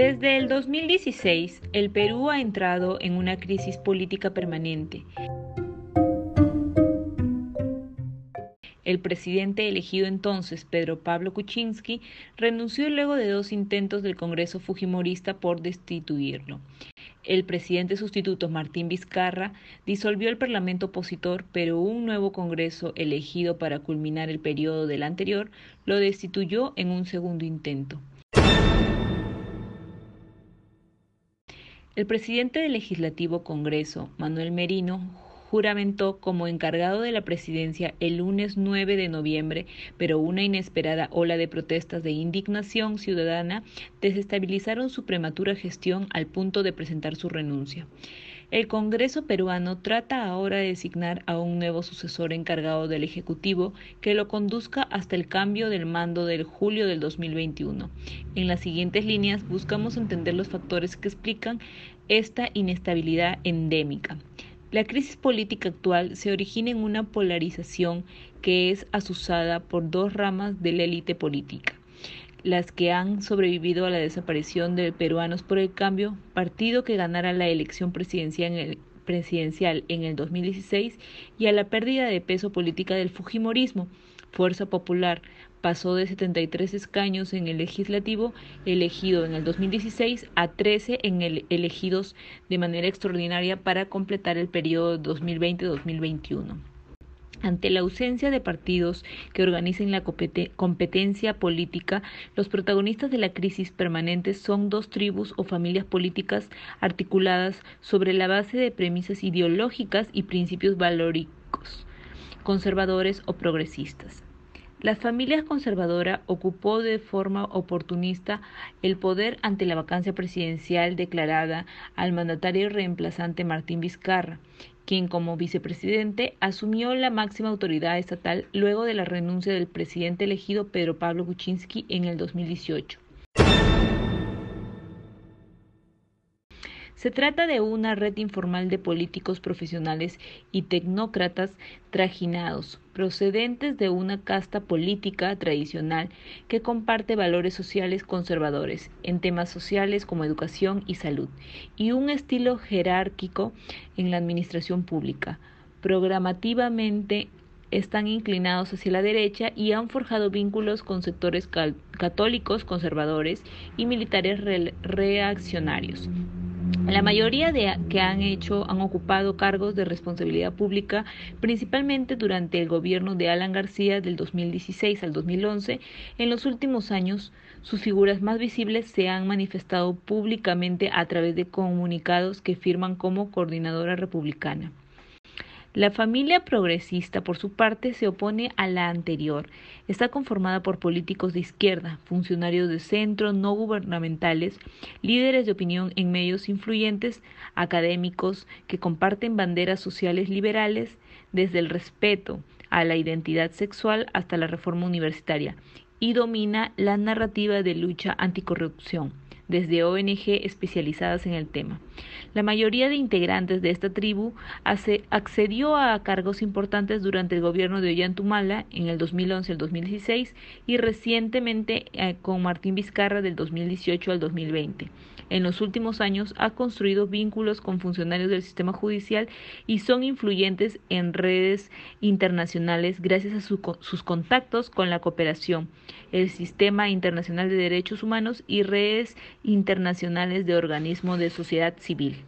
Desde el 2016, el Perú ha entrado en una crisis política permanente. El presidente elegido entonces, Pedro Pablo Kuczynski, renunció luego de dos intentos del Congreso Fujimorista por destituirlo. El presidente sustituto Martín Vizcarra disolvió el Parlamento opositor, pero un nuevo Congreso elegido para culminar el periodo del anterior lo destituyó en un segundo intento. El presidente del Legislativo Congreso, Manuel Merino, juramentó como encargado de la presidencia el lunes 9 de noviembre, pero una inesperada ola de protestas de indignación ciudadana desestabilizaron su prematura gestión al punto de presentar su renuncia. El Congreso peruano trata ahora de designar a un nuevo sucesor encargado del Ejecutivo que lo conduzca hasta el cambio del mando del julio del 2021. En las siguientes líneas buscamos entender los factores que explican esta inestabilidad endémica. La crisis política actual se origina en una polarización que es asusada por dos ramas de la élite política las que han sobrevivido a la desaparición de Peruanos por el Cambio, partido que ganara la elección presidencial en el, presidencial en el 2016 y a la pérdida de peso política del Fujimorismo, Fuerza Popular, pasó de 73 escaños en el legislativo elegido en el 2016 a 13 en el elegidos de manera extraordinaria para completar el periodo 2020-2021. Ante la ausencia de partidos que organicen la competencia política, los protagonistas de la crisis permanente son dos tribus o familias políticas articuladas sobre la base de premisas ideológicas y principios valóricos, conservadores o progresistas. La familia conservadora ocupó de forma oportunista el poder ante la vacancia presidencial declarada al mandatario reemplazante Martín Vizcarra, quien como vicepresidente asumió la máxima autoridad estatal luego de la renuncia del presidente elegido Pedro Pablo Kuczynski en el 2018. Se trata de una red informal de políticos profesionales y tecnócratas trajinados, procedentes de una casta política tradicional que comparte valores sociales conservadores en temas sociales como educación y salud, y un estilo jerárquico en la administración pública. Programativamente están inclinados hacia la derecha y han forjado vínculos con sectores católicos conservadores y militares reaccionarios. La mayoría de que han hecho han ocupado cargos de responsabilidad pública, principalmente durante el gobierno de Alan García del 2016 al 2011. En los últimos años, sus figuras más visibles se han manifestado públicamente a través de comunicados que firman como coordinadora republicana. La familia progresista, por su parte, se opone a la anterior. Está conformada por políticos de izquierda, funcionarios de centro, no gubernamentales, líderes de opinión en medios influyentes, académicos que comparten banderas sociales liberales, desde el respeto a la identidad sexual hasta la reforma universitaria, y domina la narrativa de lucha anticorrupción desde ONG especializadas en el tema. La mayoría de integrantes de esta tribu accedió a cargos importantes durante el gobierno de Ollantumala en el 2011 al 2016 y recientemente eh, con Martín Vizcarra del 2018 al 2020. En los últimos años ha construido vínculos con funcionarios del sistema judicial y son influyentes en redes internacionales gracias a sus contactos con la cooperación, el sistema internacional de derechos humanos y redes internacionales de organismos de sociedad civil.